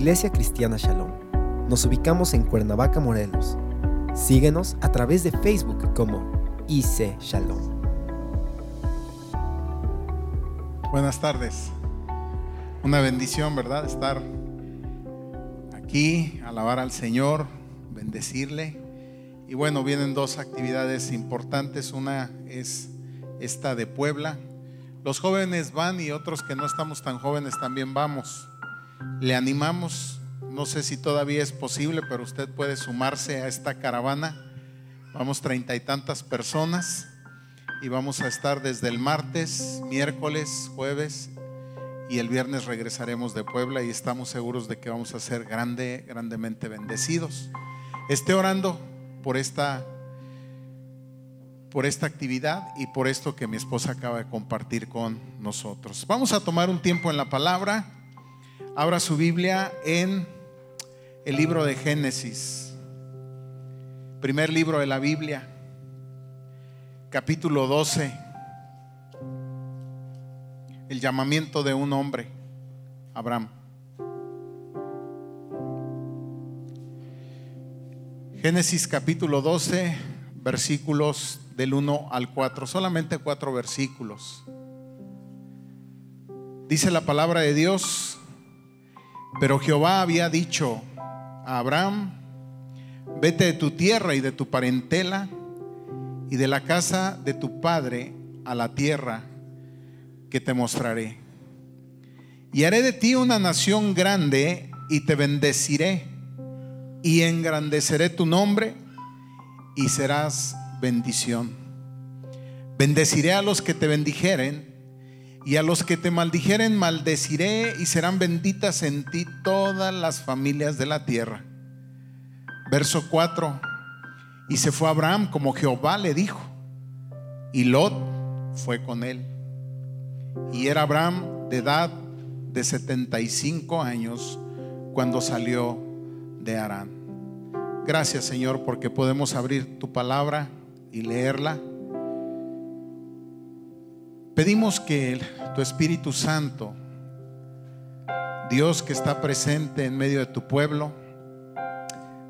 Iglesia Cristiana Shalom. Nos ubicamos en Cuernavaca, Morelos. Síguenos a través de Facebook como IC Shalom. Buenas tardes. Una bendición, ¿verdad? Estar aquí, alabar al Señor, bendecirle. Y bueno, vienen dos actividades importantes. Una es esta de Puebla. Los jóvenes van y otros que no estamos tan jóvenes también vamos. Le animamos, no sé si todavía es posible, pero usted puede sumarse a esta caravana. Vamos treinta y tantas personas y vamos a estar desde el martes, miércoles, jueves y el viernes regresaremos de Puebla y estamos seguros de que vamos a ser grande, grandemente bendecidos. Esté orando por esta por esta actividad y por esto que mi esposa acaba de compartir con nosotros. Vamos a tomar un tiempo en la palabra. Abra su Biblia en el libro de Génesis, primer libro de la Biblia, capítulo 12, el llamamiento de un hombre, Abraham. Génesis capítulo 12, versículos del 1 al 4, solamente cuatro versículos. Dice la palabra de Dios, pero Jehová había dicho a Abraham, vete de tu tierra y de tu parentela y de la casa de tu padre a la tierra que te mostraré. Y haré de ti una nación grande y te bendeciré y engrandeceré tu nombre y serás bendición. Bendeciré a los que te bendijeren y a los que te maldijeren maldeciré y serán benditas en ti todas las familias de la tierra. Verso 4. Y se fue Abraham como Jehová le dijo. Y Lot fue con él. Y era Abraham de edad de 75 años cuando salió de Arán. Gracias Señor porque podemos abrir tu palabra y leerla Pedimos que tu Espíritu Santo, Dios que está presente en medio de tu pueblo,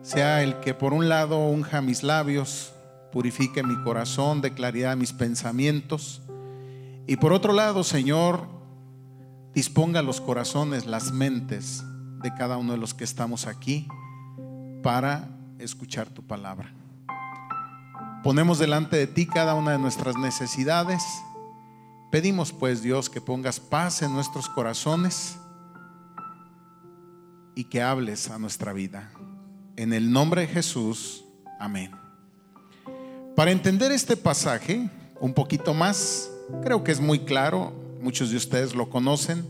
sea el que por un lado unja mis labios, purifique mi corazón de claridad mis pensamientos, y por otro lado, Señor, disponga los corazones, las mentes de cada uno de los que estamos aquí para escuchar tu palabra. Ponemos delante de ti cada una de nuestras necesidades Pedimos pues Dios que pongas paz en nuestros corazones y que hables a nuestra vida. En el nombre de Jesús, amén. Para entender este pasaje un poquito más, creo que es muy claro, muchos de ustedes lo conocen.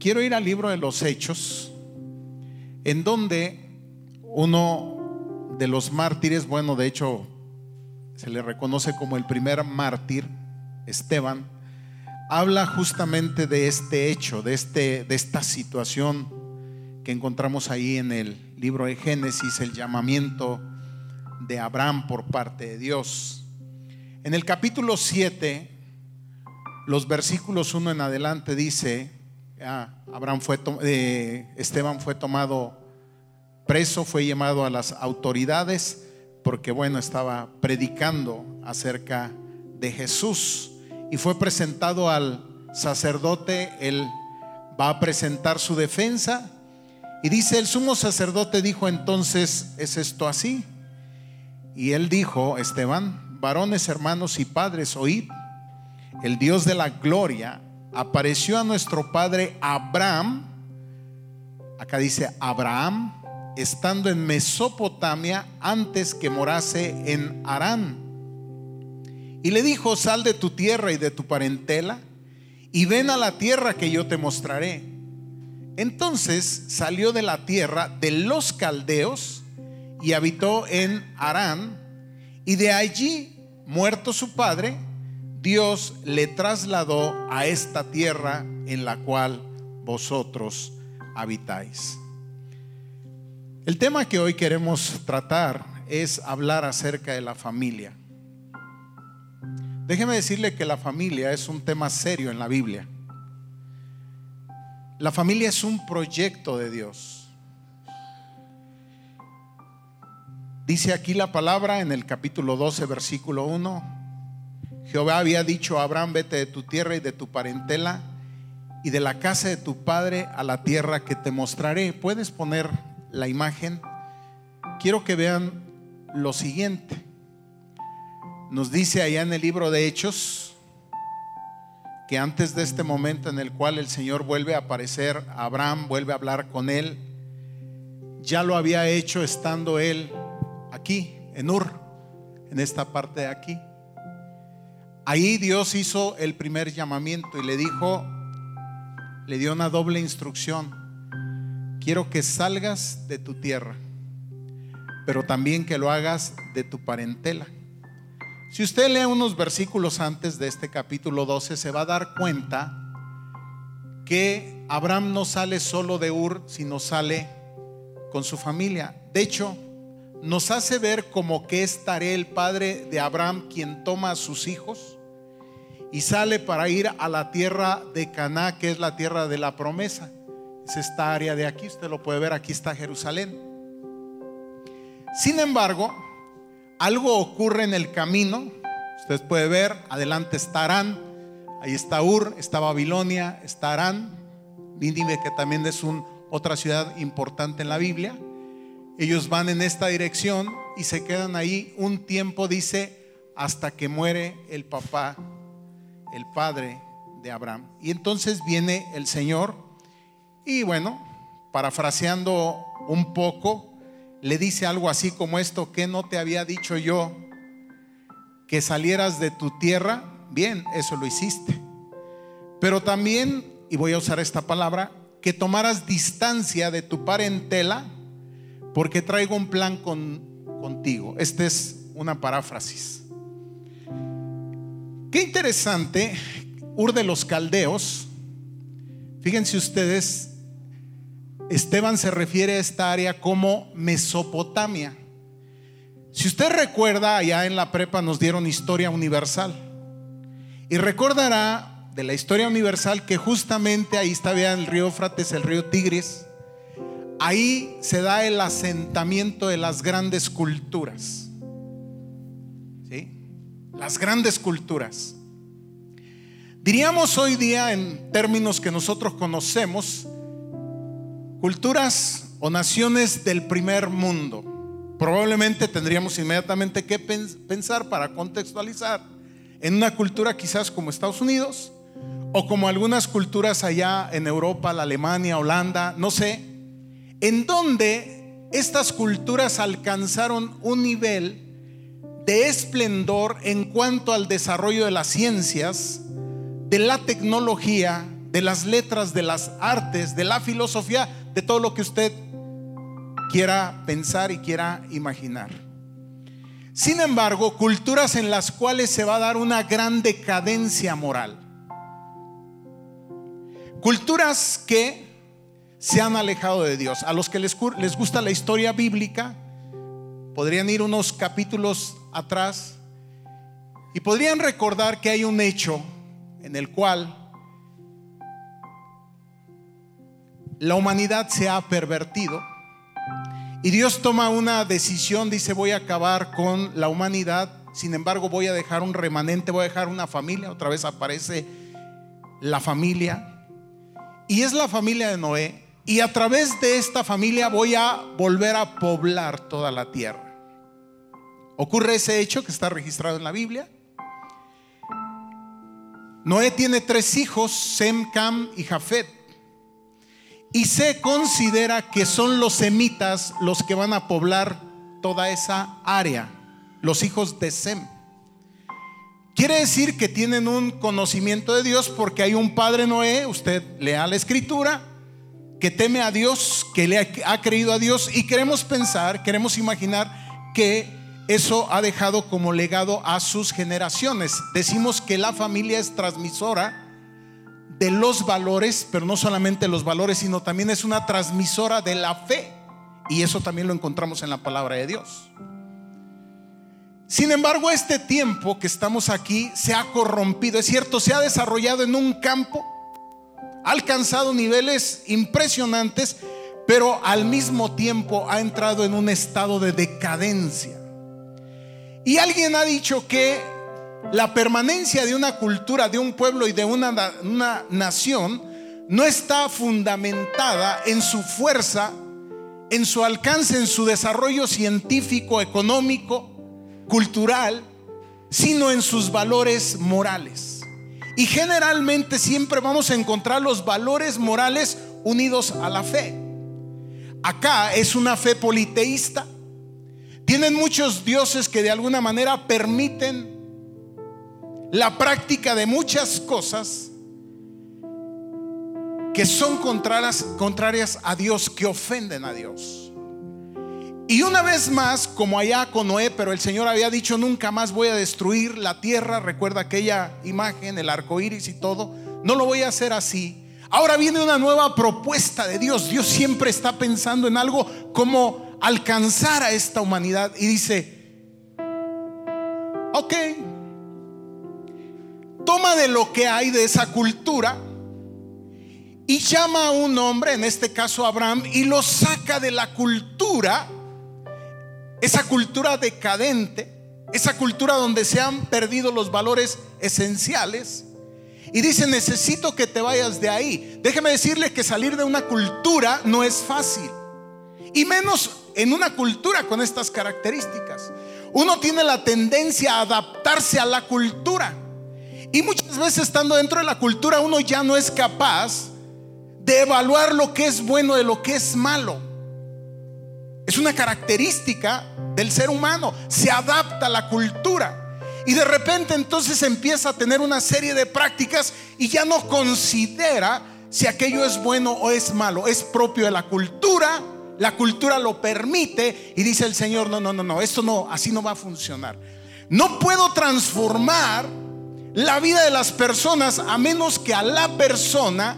Quiero ir al libro de los Hechos, en donde uno de los mártires, bueno, de hecho se le reconoce como el primer mártir, Esteban, habla justamente de este hecho, de, este, de esta situación que encontramos ahí en el libro de Génesis, el llamamiento de Abraham por parte de Dios. En el capítulo 7, los versículos 1 en adelante dice, ah, Abraham fue, eh, Esteban fue tomado preso, fue llamado a las autoridades, porque bueno, estaba predicando acerca de Jesús. Y fue presentado al sacerdote, él va a presentar su defensa. Y dice, el sumo sacerdote dijo entonces, ¿es esto así? Y él dijo, Esteban, varones, hermanos y padres, oíd, el Dios de la gloria apareció a nuestro padre Abraham, acá dice Abraham, estando en Mesopotamia antes que morase en Arán. Y le dijo, sal de tu tierra y de tu parentela y ven a la tierra que yo te mostraré. Entonces salió de la tierra de los caldeos y habitó en Arán y de allí, muerto su padre, Dios le trasladó a esta tierra en la cual vosotros habitáis. El tema que hoy queremos tratar es hablar acerca de la familia. Déjeme decirle que la familia es un tema serio en la Biblia. La familia es un proyecto de Dios. Dice aquí la palabra en el capítulo 12, versículo 1. Jehová había dicho a Abraham, vete de tu tierra y de tu parentela y de la casa de tu padre a la tierra que te mostraré. ¿Puedes poner la imagen? Quiero que vean lo siguiente. Nos dice allá en el libro de Hechos que antes de este momento en el cual el Señor vuelve a aparecer Abraham, vuelve a hablar con él, ya lo había hecho estando él aquí, en Ur, en esta parte de aquí. Ahí Dios hizo el primer llamamiento y le dijo, le dio una doble instrucción. Quiero que salgas de tu tierra, pero también que lo hagas de tu parentela. Si usted lee unos versículos antes de este capítulo 12, se va a dar cuenta que Abraham no sale solo de Ur, sino sale con su familia. De hecho, nos hace ver como que es Taré, el padre de Abraham, quien toma a sus hijos y sale para ir a la tierra de Caná, que es la tierra de la promesa. Es esta área de aquí, usted lo puede ver, aquí está Jerusalén. Sin embargo, algo ocurre en el camino. Usted puede ver, adelante está Arán, ahí está Ur, está Babilonia, está Arán, Nínive, que también es un, otra ciudad importante en la Biblia. Ellos van en esta dirección y se quedan ahí un tiempo, dice, hasta que muere el papá, el padre de Abraham. Y entonces viene el Señor y bueno, parafraseando un poco, le dice algo así como esto, que no te había dicho yo que salieras de tu tierra? Bien, eso lo hiciste. Pero también, y voy a usar esta palabra, que tomaras distancia de tu parentela porque traigo un plan con, contigo. Esta es una paráfrasis. Qué interesante, Ur de los Caldeos, fíjense ustedes, Esteban se refiere a esta área como Mesopotamia. Si usted recuerda, allá en la prepa nos dieron historia universal. Y recordará de la historia universal que justamente ahí está el río Éufrates, el río Tigris ahí se da el asentamiento de las grandes culturas. ¿Sí? Las grandes culturas. Diríamos hoy día, en términos que nosotros conocemos, culturas o naciones del primer mundo. Probablemente tendríamos inmediatamente que pensar para contextualizar en una cultura quizás como Estados Unidos o como algunas culturas allá en Europa, la Alemania, Holanda, no sé, en donde estas culturas alcanzaron un nivel de esplendor en cuanto al desarrollo de las ciencias, de la tecnología, de las letras, de las artes, de la filosofía, de todo lo que usted quiera pensar y quiera imaginar. Sin embargo, culturas en las cuales se va a dar una gran decadencia moral. Culturas que se han alejado de Dios. A los que les, les gusta la historia bíblica, podrían ir unos capítulos atrás y podrían recordar que hay un hecho en el cual la humanidad se ha pervertido y Dios toma una decisión, dice voy a acabar con la humanidad, sin embargo voy a dejar un remanente, voy a dejar una familia, otra vez aparece la familia y es la familia de Noé y a través de esta familia voy a volver a poblar toda la tierra. Ocurre ese hecho que está registrado en la Biblia. Noé tiene tres hijos, Sem, Cam y Jafet. Y se considera que son los semitas los que van a poblar toda esa área, los hijos de Sem. Quiere decir que tienen un conocimiento de Dios porque hay un padre Noé, usted lea la escritura, que teme a Dios, que le ha, creído a Dios y queremos pensar, queremos imaginar que eso ha dejado como legado a sus generaciones. Decimos que la familia es transmisora de los valores, pero no solamente los valores, sino también es una transmisora de la fe. Y eso también lo encontramos en la palabra de Dios. Sin embargo, este tiempo que estamos aquí se ha corrompido. Es cierto, se ha desarrollado en un campo Ha alcanzado niveles impresionantes, pero al mismo tiempo ha entrado en un estado de decadencia. Y alguien ha dicho que la permanencia de una cultura, de un pueblo y de una, nación no está fundamentada en su fuerza, en su alcance, en su desarrollo científico, económico, cultural, sino en sus valores morales. Y generalmente siempre vamos a encontrar los valores morales unidos a la fe. Acá es una fe politeísta. Tienen muchos dioses que de alguna manera permiten la práctica de muchas cosas que son contrarias, contrarias a Dios, que ofenden a Dios. Y una vez más, como allá con Noé, pero el Señor había dicho, nunca más voy a destruir la tierra, recuerda aquella imagen, el arco iris y todo, no lo voy a hacer así. Ahora viene una nueva propuesta de Dios. Dios siempre está pensando en algo como alcanzar a esta humanidad y dice, ok, toma de lo que hay de esa cultura y llama a un hombre, en este caso Abraham, y lo saca de la cultura esa cultura decadente, esa cultura donde se han perdido los valores esenciales. Y dice, necesito que te vayas de ahí. Déjeme decirle que salir de una cultura no es fácil. Y menos en una cultura con estas características. Uno tiene la tendencia a adaptarse a la cultura. Y muchas veces estando dentro de la cultura uno ya no es capaz de evaluar lo que es bueno de lo que es malo. Es una característica del ser humano. Se adapta a la cultura. Y de repente entonces empieza a tener una serie de prácticas y ya no considera si aquello es bueno o es malo. Es propio de la cultura. La cultura lo permite y dice el Señor, no, no, no, no, esto no, así no va a funcionar. No puedo transformar la vida de las personas a menos que a la persona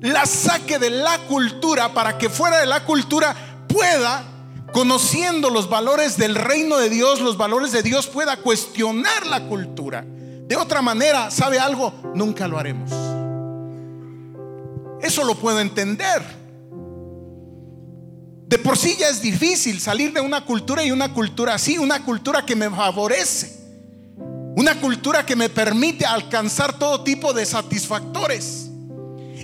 la saque de la cultura para que fuera de la cultura pueda conociendo los valores del reino de Dios, los valores de Dios, pueda cuestionar la cultura. De otra manera, ¿sabe algo? Nunca lo haremos. Eso lo puedo entender. De por sí ya es difícil salir de una cultura y una cultura así, una cultura que me favorece, una cultura que me permite alcanzar todo tipo de satisfactores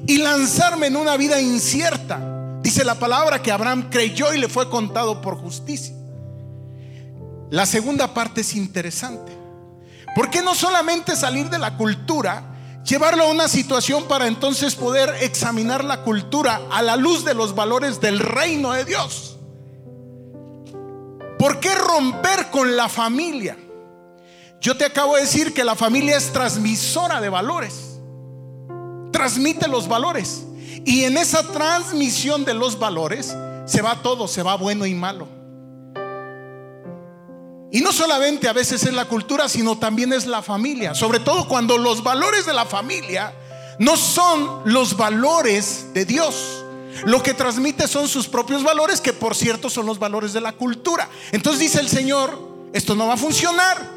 y lanzarme en una vida incierta Dice la palabra que Abraham creyó y le fue contado por justicia. La segunda parte es interesante. porque no solamente salir de la cultura, llevarlo a una situación para entonces poder examinar la cultura a la luz de los valores del reino de Dios? ¿Por qué romper con la familia? Yo te acabo de decir que la familia es transmisora de valores. Transmite los valores. Y en esa transmisión de los valores se va todo, se va bueno y malo. Y no solamente a veces es la cultura, sino también es la familia. Sobre todo cuando los valores de la familia no son los valores de Dios. Lo que transmite son sus propios valores, que por cierto son los valores de la cultura. Entonces dice el Señor, esto no va a funcionar.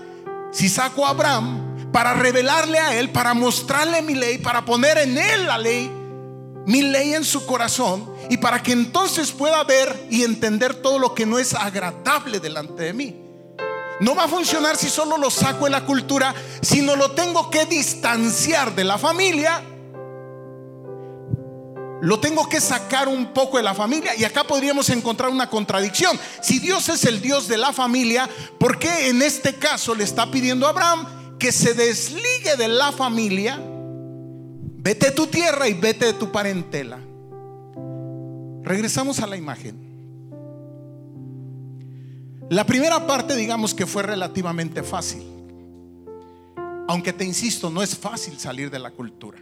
Si saco a Abraham para revelarle a él, para mostrarle mi ley, para poner en él la ley, mi ley en su corazón y para que entonces pueda ver y entender todo lo que no es agradable delante de mí. No va a funcionar si solo lo saco de la cultura, sino lo tengo que distanciar de la familia. Lo tengo que sacar un poco de la familia y acá podríamos encontrar una contradicción. Si Dios es el Dios de la familia, ¿por qué en este caso le está pidiendo a Abraham que se desligue de la familia? Vete de tu tierra y vete de tu parentela. Regresamos a la imagen. La primera parte digamos que fue relativamente fácil. Aunque te insisto, no es fácil salir de la cultura.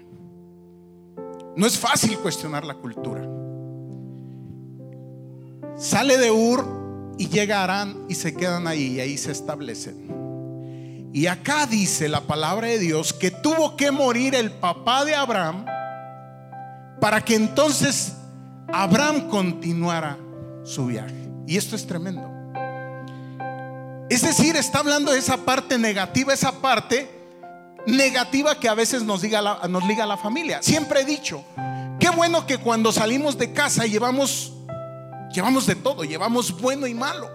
No es fácil cuestionar la cultura. Sale de Ur y llega Arán y se quedan ahí y ahí se establecen. Y acá dice la palabra de Dios que tuvo que morir el papá de Abraham para que entonces Abraham continuara su viaje. Y esto es tremendo. Es decir, está hablando de esa parte negativa, esa parte negativa que a veces nos, diga nos liga a la familia. Siempre he dicho, qué bueno que cuando salimos de casa llevamos, llevamos de todo, llevamos bueno y malo.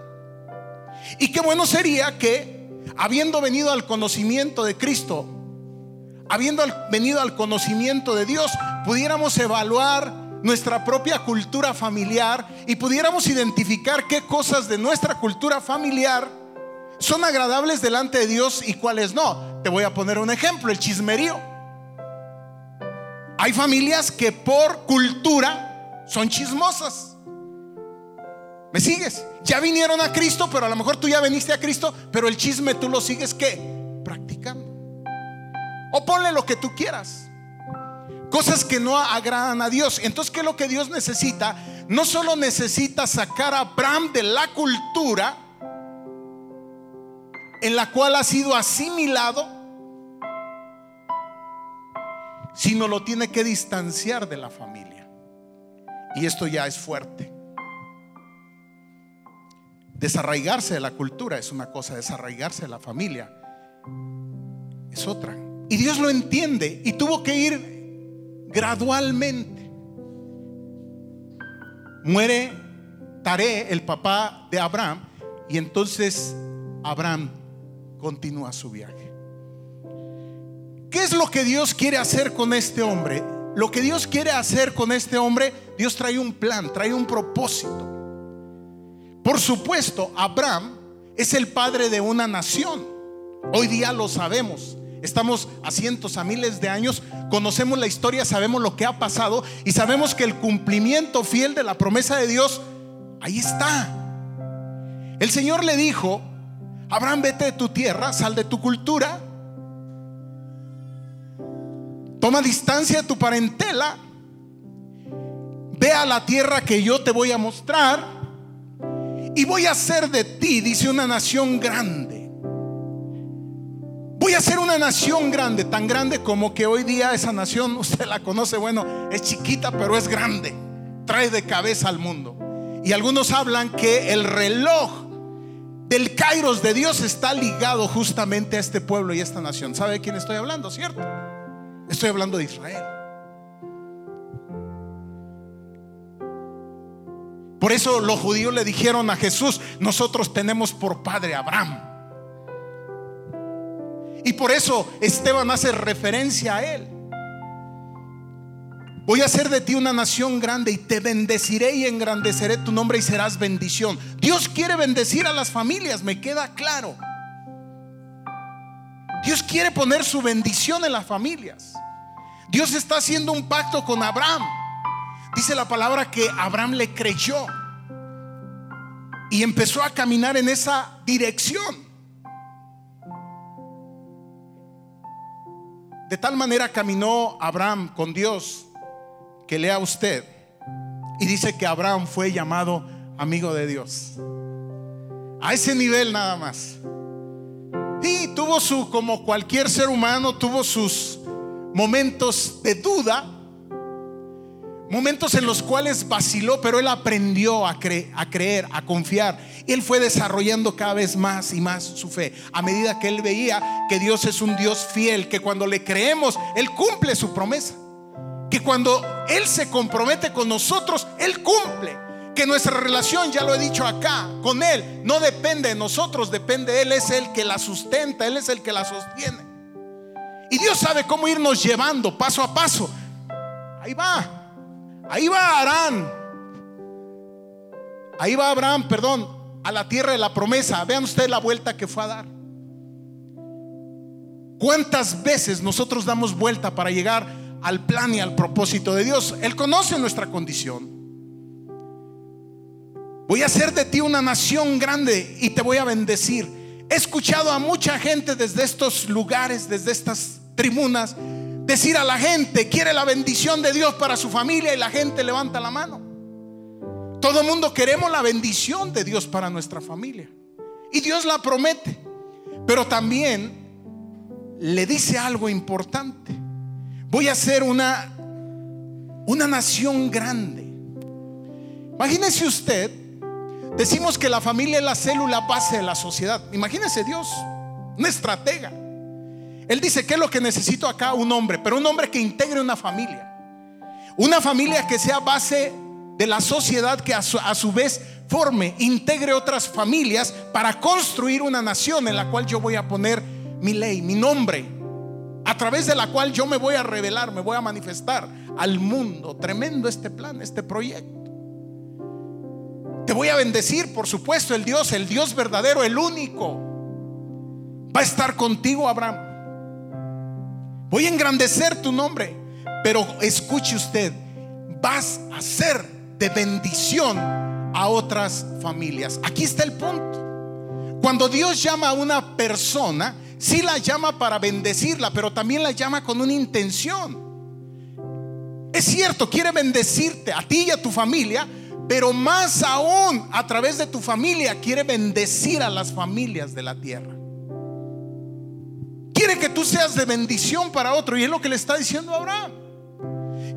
Y qué bueno sería que, habiendo venido al conocimiento de Cristo, habiendo venido al conocimiento de Dios, pudiéramos evaluar nuestra propia cultura familiar y pudiéramos identificar qué cosas de nuestra cultura familiar son agradables delante de Dios y cuáles no. Te voy a poner un ejemplo, el chismerío. Hay familias que por cultura son chismosas. ¿Me sigues? Ya vinieron a Cristo, pero a lo mejor tú ya viniste a Cristo, pero el chisme tú lo sigues qué? Practicando. O ponle lo que tú quieras. Cosas que no agradan a Dios. Entonces, ¿qué es lo que Dios necesita? No solo necesita sacar a Abraham de la cultura en la cual ha sido asimilado, sino lo tiene que distanciar de la familia. Y esto ya es fuerte. Desarraigarse de la cultura es una cosa, desarraigarse de la familia es otra. Y Dios lo entiende y tuvo que ir gradualmente. Muere Taré, el papá de Abraham, y entonces Abraham continúa su viaje. ¿Qué es lo que Dios quiere hacer con este hombre? Lo que Dios quiere hacer con este hombre, Dios trae un plan, trae un propósito. Por supuesto, Abraham es el padre de una nación. Hoy día lo sabemos. Estamos a cientos, a miles de años, conocemos la historia, sabemos lo que ha pasado y sabemos que el cumplimiento fiel de la promesa de Dios, ahí está. El Señor le dijo, Abraham, vete de tu tierra, sal de tu cultura, toma distancia de tu parentela, ve a la tierra que yo te voy a mostrar y voy a hacer de ti, dice una nación grande. Voy a ser una nación grande, tan grande como que hoy día esa nación, usted la conoce, bueno, es chiquita, pero es grande. Trae de cabeza al mundo. Y algunos hablan que el reloj del Kairos de Dios está ligado justamente a este pueblo y a esta nación. ¿Sabe de quién estoy hablando, cierto? Estoy hablando de Israel. Por eso los judíos le dijeron a Jesús, nosotros tenemos por padre Abraham. Y por eso Esteban hace referencia a él. Voy a hacer de ti una nación grande y te bendeciré y engrandeceré tu nombre y serás bendición. Dios quiere bendecir a las familias, me queda claro. Dios quiere poner su bendición en las familias. Dios está haciendo un pacto con Abraham. Dice la palabra que Abraham le creyó y empezó a caminar en esa dirección. De tal manera caminó Abraham con Dios que lea usted y dice que Abraham fue llamado amigo de Dios. A ese nivel nada más. Y tuvo su, como cualquier ser humano, tuvo sus momentos de duda, momentos en los cuales vaciló, pero él aprendió a, a creer, a confiar él fue desarrollando cada vez más y más su fe. A medida que él veía que Dios es un Dios fiel, que cuando le creemos, Él cumple su promesa. Que cuando Él se compromete con nosotros, Él cumple. Que nuestra relación, ya lo he dicho acá, con Él no depende de nosotros, depende de Él, es el que la sustenta, Él es el que la sostiene. Y Dios sabe cómo irnos llevando paso a paso. Ahí va, ahí va Arán, ahí va Abraham, perdón, a la tierra de la promesa. Vean ustedes la vuelta que fue a dar. ¿Cuántas veces nosotros damos vuelta para llegar al plan y al propósito de Dios? Él conoce nuestra condición. Voy a hacer de ti una nación grande y te voy a bendecir. He escuchado a mucha gente desde estos lugares, desde estas tribunas, decir a la gente, quiere la bendición de Dios para su familia y la gente levanta la mano. Todo el mundo queremos la bendición de Dios para nuestra familia. Y Dios la promete. Pero también le dice algo importante. Voy a ser una, una nación grande. Imagínese usted, decimos que la familia es la célula base de la sociedad. Imagínese Dios, una estratega. Él dice, ¿qué es lo que necesito acá? Un hombre, pero un hombre que integre una familia. Una familia que sea base de la sociedad que a su, vez forme, integre otras familias para construir una nación en la cual yo voy a poner mi ley, mi nombre, a través de la cual yo me voy a revelar, me voy a manifestar al mundo. Tremendo este plan, este proyecto. Te voy a bendecir, por supuesto, el Dios, el Dios verdadero, el único. Va a estar contigo, Abraham. Voy a engrandecer tu nombre. Pero escuche usted, vas a ser de bendición a otras familias. Aquí está el punto. Cuando Dios llama a una persona, sí la llama para bendecirla, pero también la llama con una intención. Es cierto, quiere bendecirte a ti y a tu familia, pero más aún a través de tu familia quiere bendecir a las familias de la tierra. Quiere que tú seas de bendición para otro y es lo que le está diciendo a Abraham.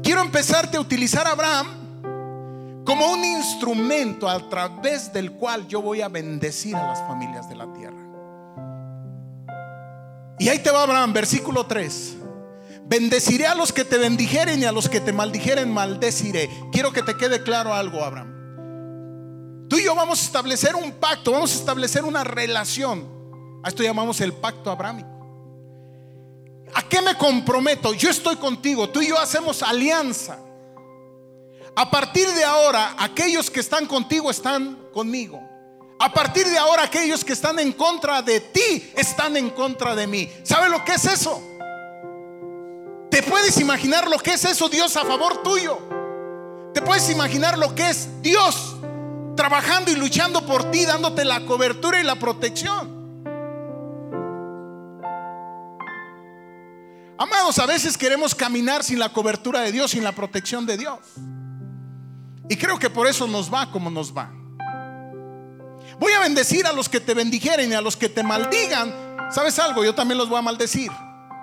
Quiero empezarte a utilizar a Abraham como un instrumento a través del cual yo voy a bendecir a las familias de la tierra. Y ahí te va Abraham, versículo 3. Bendeciré a los que te bendijeren y a los que te maldijeren maldeciré. Quiero que te quede claro algo, Abraham. Tú y yo vamos a establecer un pacto, vamos a establecer una relación. A esto llamamos el pacto abrámico. ¿A qué me comprometo? Yo estoy contigo, tú y yo hacemos alianza. A partir de ahora, aquellos que están contigo están conmigo. A partir de ahora, aquellos que están en contra de ti están en contra de mí. ¿Sabe lo que es eso? ¿Te puedes imaginar lo que es eso, Dios, a favor tuyo? ¿Te puedes imaginar lo que es Dios trabajando y luchando por ti, dándote la cobertura y la protección? Amados, a veces queremos caminar sin la cobertura de Dios, sin la protección de Dios. Y creo que por eso nos va como nos va. Voy a bendecir a los que te bendijeren y a los que te maldigan. ¿Sabes algo? Yo también los voy a maldecir.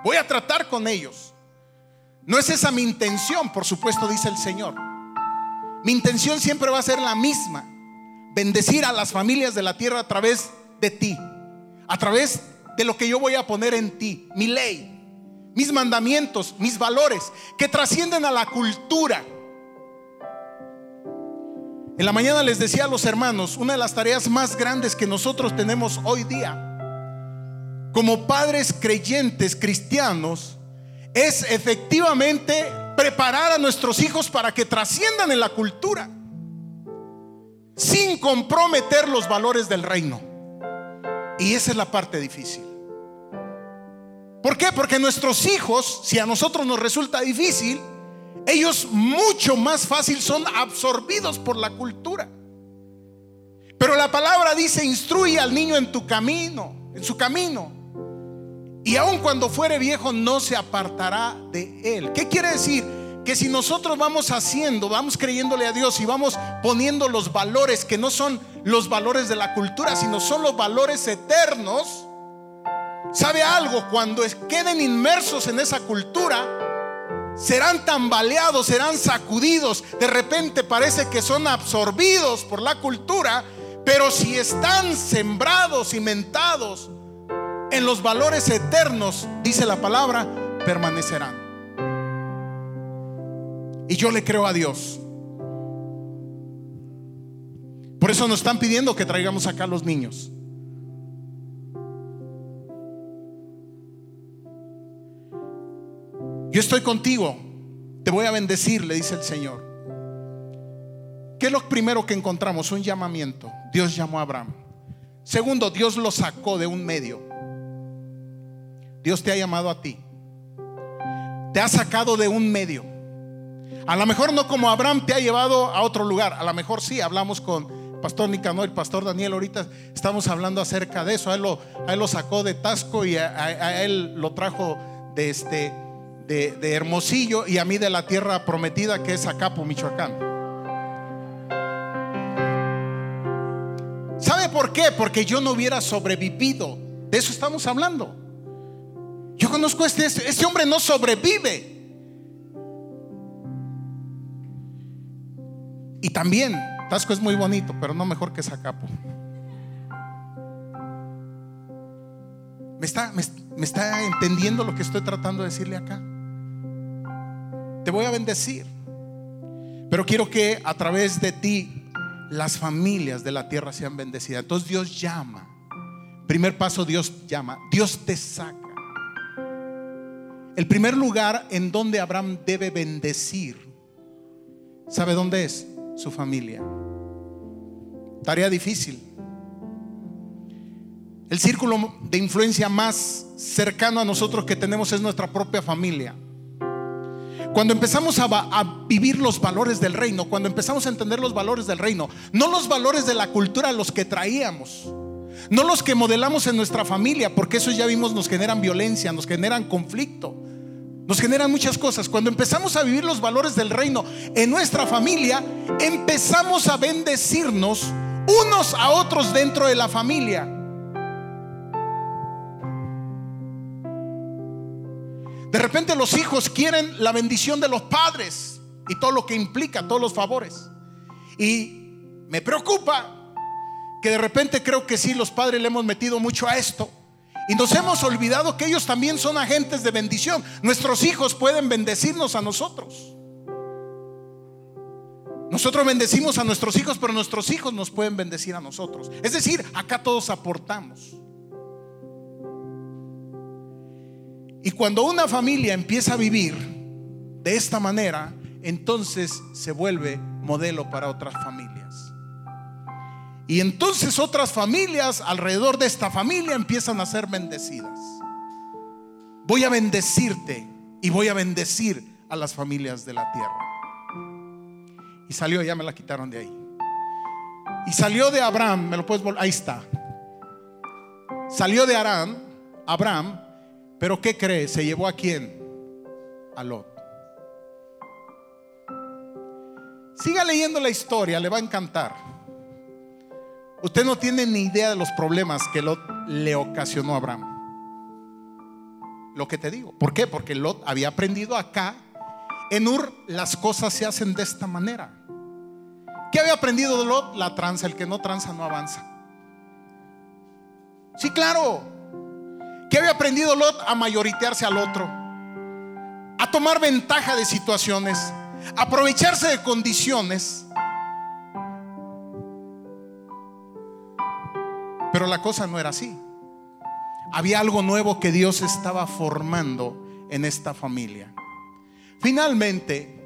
Voy a tratar con ellos. No es esa mi intención, por supuesto, dice el Señor. Mi intención siempre va a ser la misma. Bendecir a las familias de la tierra a través de ti. A través de lo que yo voy a poner en ti. Mi ley mis mandamientos, mis valores, que trascienden a la cultura. En la mañana les decía a los hermanos, una de las tareas más grandes que nosotros tenemos hoy día, como padres creyentes cristianos, es efectivamente preparar a nuestros hijos para que trasciendan en la cultura, sin comprometer los valores del reino. Y esa es la parte difícil. ¿Por qué? Porque nuestros hijos, si a nosotros nos resulta difícil, ellos mucho más fácil son absorbidos por la cultura. Pero la palabra dice, instruye al niño en tu camino, en su camino. Y aun cuando fuere viejo no se apartará de él. ¿Qué quiere decir? Que si nosotros vamos haciendo, vamos creyéndole a Dios y vamos poniendo los valores que no son los valores de la cultura, sino son los valores eternos, ¿Sabe algo? Cuando queden inmersos en esa cultura, serán tambaleados, serán sacudidos. De repente parece que son absorbidos por la cultura, pero si están sembrados, cimentados en los valores eternos, dice la palabra, permanecerán. Y yo le creo a Dios. Por eso nos están pidiendo que traigamos acá a los niños. Yo estoy contigo, te voy a bendecir, le dice el Señor. ¿Qué es lo primero que encontramos? Un llamamiento. Dios llamó a Abraham. Segundo, Dios lo sacó de un medio. Dios te ha llamado a ti. Te ha sacado de un medio. A lo mejor no como Abraham te ha llevado a otro lugar. A lo mejor sí, hablamos con Pastor Nicanor, el Pastor Daniel. Ahorita estamos hablando acerca de eso. A él lo, lo sacó de Tasco y a, él lo trajo de este de, Hermosillo y a mí de la tierra prometida que es Acapo, Michoacán. ¿Sabe por qué? Porque yo no hubiera sobrevivido. De eso estamos hablando. Yo conozco a este, este hombre no sobrevive. Y también, Tasco es muy bonito, pero no mejor que Zacapo. Me está, ¿Me está entendiendo lo que estoy tratando de decirle acá? Te voy a bendecir. Pero quiero que a través de ti las familias de la tierra sean bendecidas. Entonces Dios llama. Primer paso, Dios llama. Dios te saca. El primer lugar en donde Abraham debe bendecir, ¿sabe dónde es? Su familia. Tarea difícil. El círculo de influencia más cercano a nosotros que tenemos es nuestra propia familia. Cuando empezamos a, vivir los valores del reino, cuando empezamos a entender los valores del reino, no los valores de la cultura los que traíamos, no los que modelamos en nuestra familia, porque eso ya vimos nos generan violencia, nos generan conflicto, nos generan muchas cosas. Cuando empezamos a vivir los valores del reino en nuestra familia, empezamos a bendecirnos unos a otros dentro de la familia. De repente los hijos quieren la bendición de los padres y todo lo que implica, todos los favores. Y me preocupa que de repente creo que sí, los padres le hemos metido mucho a esto. Y nos hemos olvidado que ellos también son agentes de bendición. Nuestros hijos pueden bendecirnos a nosotros. Nosotros bendecimos a nuestros hijos, pero nuestros hijos nos pueden bendecir a nosotros. Es decir, acá todos aportamos. Y cuando una familia empieza a vivir de esta manera, entonces se vuelve modelo para otras familias. Y entonces otras familias alrededor de esta familia empiezan a ser bendecidas. Voy a bendecirte y voy a bendecir a las familias de la tierra. Y salió, ya me la quitaron de ahí. Y salió de Abraham, me lo puedes volver, ahí está. Salió de Aram, Abraham pero ¿qué cree? ¿Se llevó a quién? A Lot. Siga leyendo la historia, le va a encantar. Usted no tiene ni idea de los problemas que Lot le ocasionó a Abraham. Lo que te digo. ¿Por qué? Porque Lot había aprendido acá. En Ur las cosas se hacen de esta manera. ¿Qué había aprendido de Lot? La tranza. El que no tranza no avanza. Sí, claro. ¿Qué había aprendido Lot? A mayoritearse al otro, a tomar ventaja de situaciones, a aprovecharse de condiciones. Pero la cosa no era así. Había algo nuevo que Dios estaba formando en esta familia. Finalmente,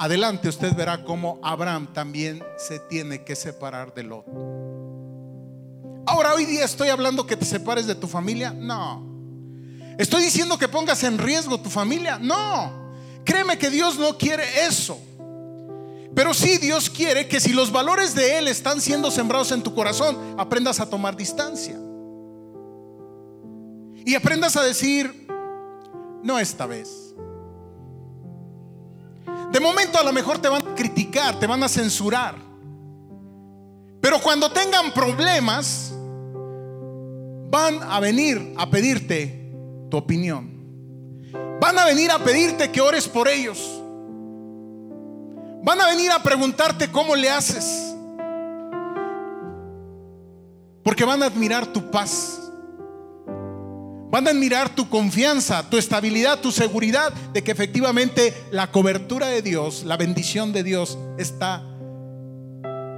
adelante usted verá cómo Abraham también se tiene que separar de Lot. Ahora hoy día estoy hablando que te separes de tu familia. No. Estoy diciendo que pongas en riesgo tu familia. No. Créeme que Dios no quiere eso. Pero sí Dios quiere que si los valores de Él están siendo sembrados en tu corazón, aprendas a tomar distancia. Y aprendas a decir, no esta vez. De momento a lo mejor te van a criticar, te van a censurar. Pero cuando tengan problemas, van a venir a pedirte tu opinión. Van a venir a pedirte que ores por ellos. Van a venir a preguntarte cómo le haces. Porque van a admirar tu paz. Van a admirar tu confianza, tu estabilidad, tu seguridad de que efectivamente la cobertura de Dios, la bendición de Dios está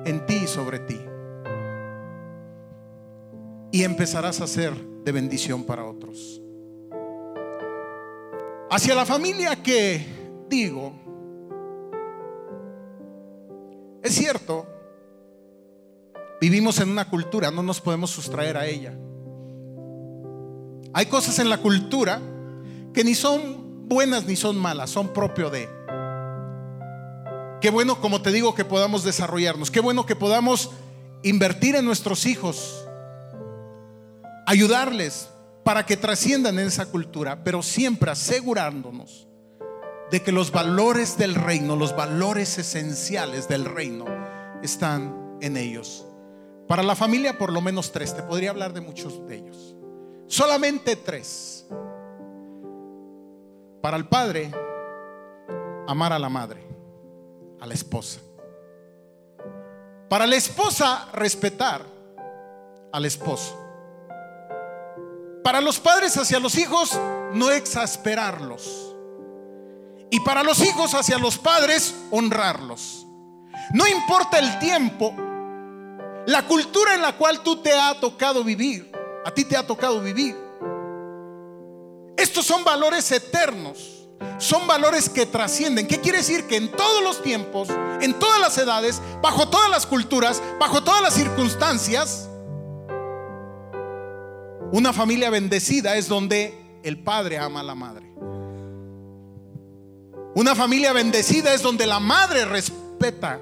en ti y sobre ti. Y empezarás a ser de bendición para otros. Hacia la familia que digo, es cierto, vivimos en una cultura, no nos podemos sustraer a ella. Hay cosas en la cultura que ni son buenas ni son malas, son propio de. Qué bueno, como te digo, que podamos desarrollarnos. Qué bueno que podamos invertir en nuestros hijos. Ayudarles para que trasciendan en esa cultura, pero siempre asegurándonos de que los valores del reino, los valores esenciales del reino, están en ellos. Para la familia, por lo menos tres. Te podría hablar de muchos de ellos. Solamente tres. Para el padre, amar a la madre a la esposa. Para la esposa, respetar al esposo. Para los padres hacia los hijos, no exasperarlos. Y para los hijos hacia los padres, honrarlos. No importa el tiempo, la cultura en la cual tú te ha tocado vivir, a ti te ha tocado vivir. Estos son valores eternos, son valores que trascienden. ¿Qué quiere decir? Que en todos los tiempos, en todas las edades, bajo todas las culturas, bajo todas las circunstancias, una familia bendecida es donde el padre ama a la madre. Una familia bendecida es donde la madre respeta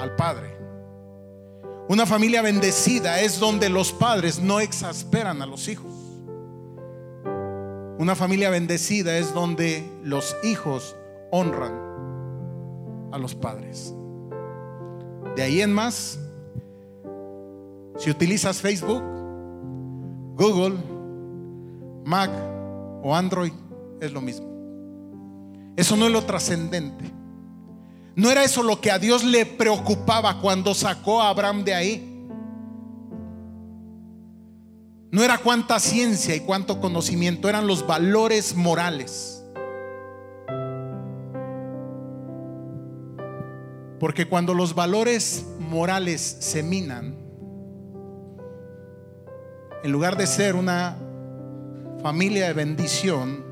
al padre. Una familia bendecida es donde los padres no exasperan a los hijos. Una familia bendecida es donde los hijos honran a los padres. De ahí en más, si utilizas Facebook, Google, Mac o Android, es lo mismo. Eso no es lo trascendente. No era eso lo que a Dios le preocupaba cuando sacó a Abraham de ahí. No era cuánta ciencia y cuánto conocimiento, eran los valores morales. Porque cuando los valores morales se minan, en lugar de ser una familia de bendición,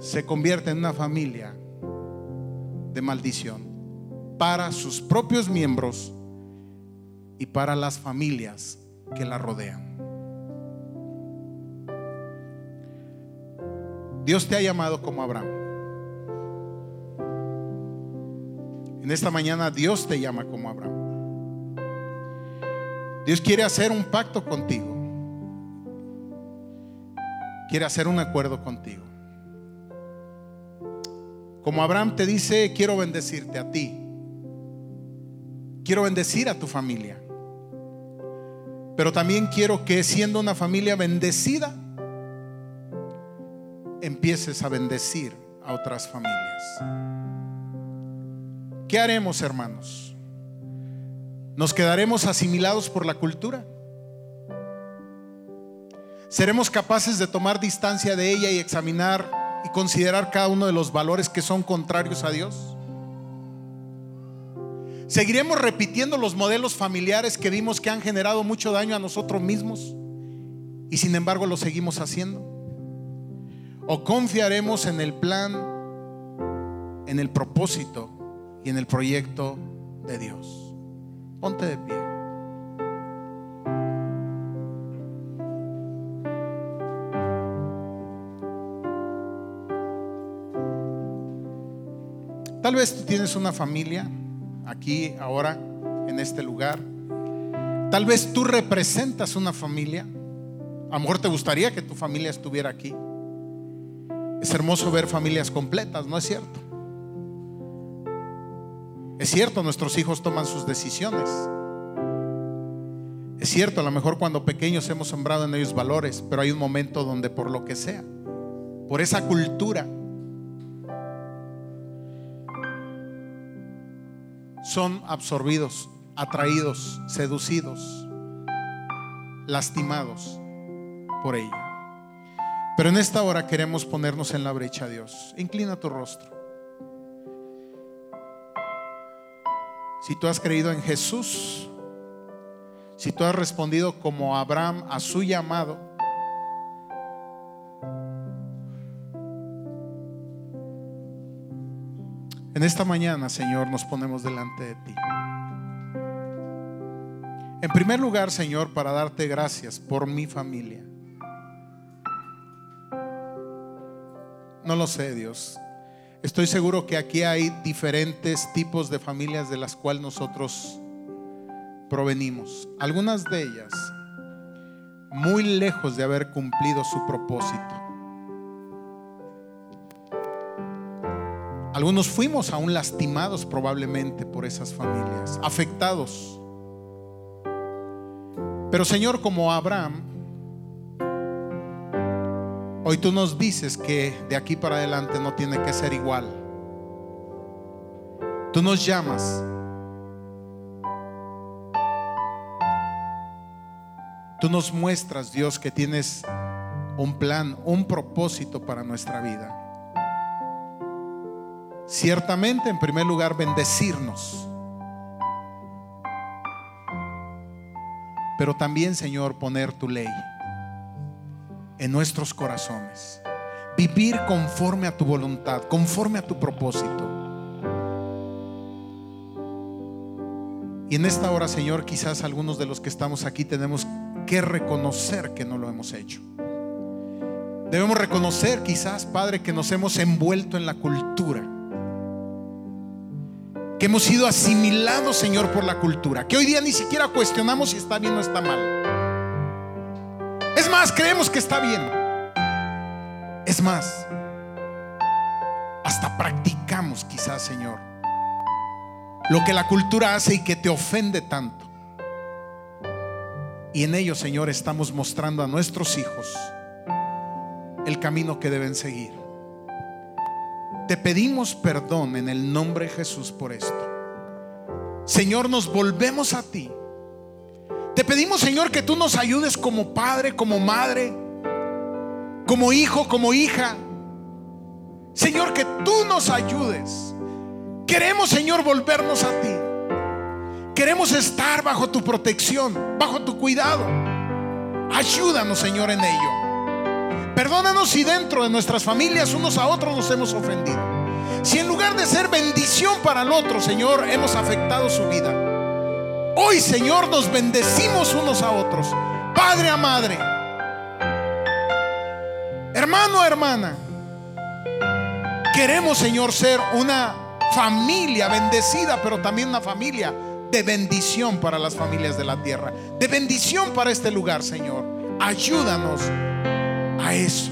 se convierte en una familia de maldición para sus propios miembros y para las familias que la rodean. Dios te ha llamado como Abraham. En esta mañana Dios te llama como Abraham. Dios quiere hacer un pacto contigo. Quiere hacer un acuerdo contigo. Como Abraham te dice, quiero bendecirte a ti. Quiero bendecir a tu familia. Pero también quiero que siendo una familia bendecida, empieces a bendecir a otras familias. ¿Qué haremos, hermanos? ¿Nos quedaremos asimilados por la cultura? ¿Seremos capaces de tomar distancia de ella y examinar y considerar cada uno de los valores que son contrarios a Dios? ¿Seguiremos repitiendo los modelos familiares que vimos que han generado mucho daño a nosotros mismos y sin embargo lo seguimos haciendo? ¿O confiaremos en el plan, en el propósito y en el proyecto de Dios? Ponte de pie. Tal vez tú tienes una familia aquí, ahora, en este lugar. Tal vez tú representas una familia. A lo mejor te gustaría que tu familia estuviera aquí. Es hermoso ver familias completas, ¿no es cierto? Es cierto, nuestros hijos toman sus decisiones. Es cierto, a lo mejor cuando pequeños hemos sembrado en ellos valores, pero hay un momento donde por lo que sea, por esa cultura, son absorbidos, atraídos, seducidos, lastimados por ella. Pero en esta hora queremos ponernos en la brecha Dios. Inclina tu rostro. Si tú has creído en Jesús, si tú has respondido como Abraham a su llamado, en esta mañana, Señor, nos ponemos delante de ti. En primer lugar, Señor, para darte gracias por mi familia. No lo sé, Dios. Estoy seguro que aquí hay diferentes tipos de familias de las cuales nosotros provenimos. Algunas de ellas muy lejos de haber cumplido su propósito. Algunos fuimos aún lastimados probablemente por esas familias, afectados. Pero Señor, como Abraham, Hoy tú nos dices que de aquí para adelante no tiene que ser igual. Tú nos llamas Tú nos muestras, Dios, que tienes un plan, un propósito para nuestra vida. Ciertamente, en primer lugar, bendecirnos. Pero también, Señor, poner tu ley en nuestros corazones. Vivir conforme a tu voluntad, conforme a tu propósito. Y en esta hora, Señor, quizás algunos de los que estamos aquí tenemos que reconocer que no lo hemos hecho. Debemos reconocer quizás, Padre, que nos hemos envuelto en la cultura. Que hemos sido asimilados, Señor, por la cultura. Que hoy día ni siquiera cuestionamos si está bien o está mal. Más, creemos que está bien. Es más, hasta practicamos quizás, Señor, lo que la cultura hace y que te ofende tanto. Y en ello, Señor, estamos mostrando a nuestros hijos el camino que deben seguir. Te pedimos perdón en el nombre de Jesús por esto. Señor, nos volvemos a ti. Te pedimos, Señor, que tú nos ayudes como padre, como madre, como hijo, como hija. Señor, que tú nos ayudes. Queremos, Señor, volvernos a ti. Queremos estar bajo tu protección, bajo tu cuidado. Ayúdanos, Señor, en ello. Perdónanos si dentro de nuestras familias unos a otros nos hemos ofendido. Si en lugar de ser bendición para el otro, Señor, hemos afectado su vida. Hoy, Señor, nos bendecimos unos a otros. Padre a madre. Hermano a hermana. Queremos, Señor, ser una familia bendecida, pero también una familia de bendición para las familias de la tierra. De bendición para este lugar, Señor. Ayúdanos a eso.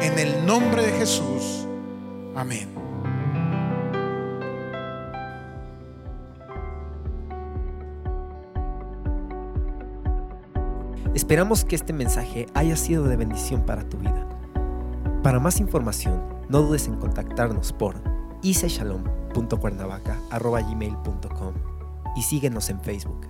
En el nombre de Jesús. Amén. Esperamos que este mensaje haya sido de bendición para tu vida. Para más información, no dudes en contactarnos por iseshalom.cuernavaca.gmail.com y síguenos en Facebook.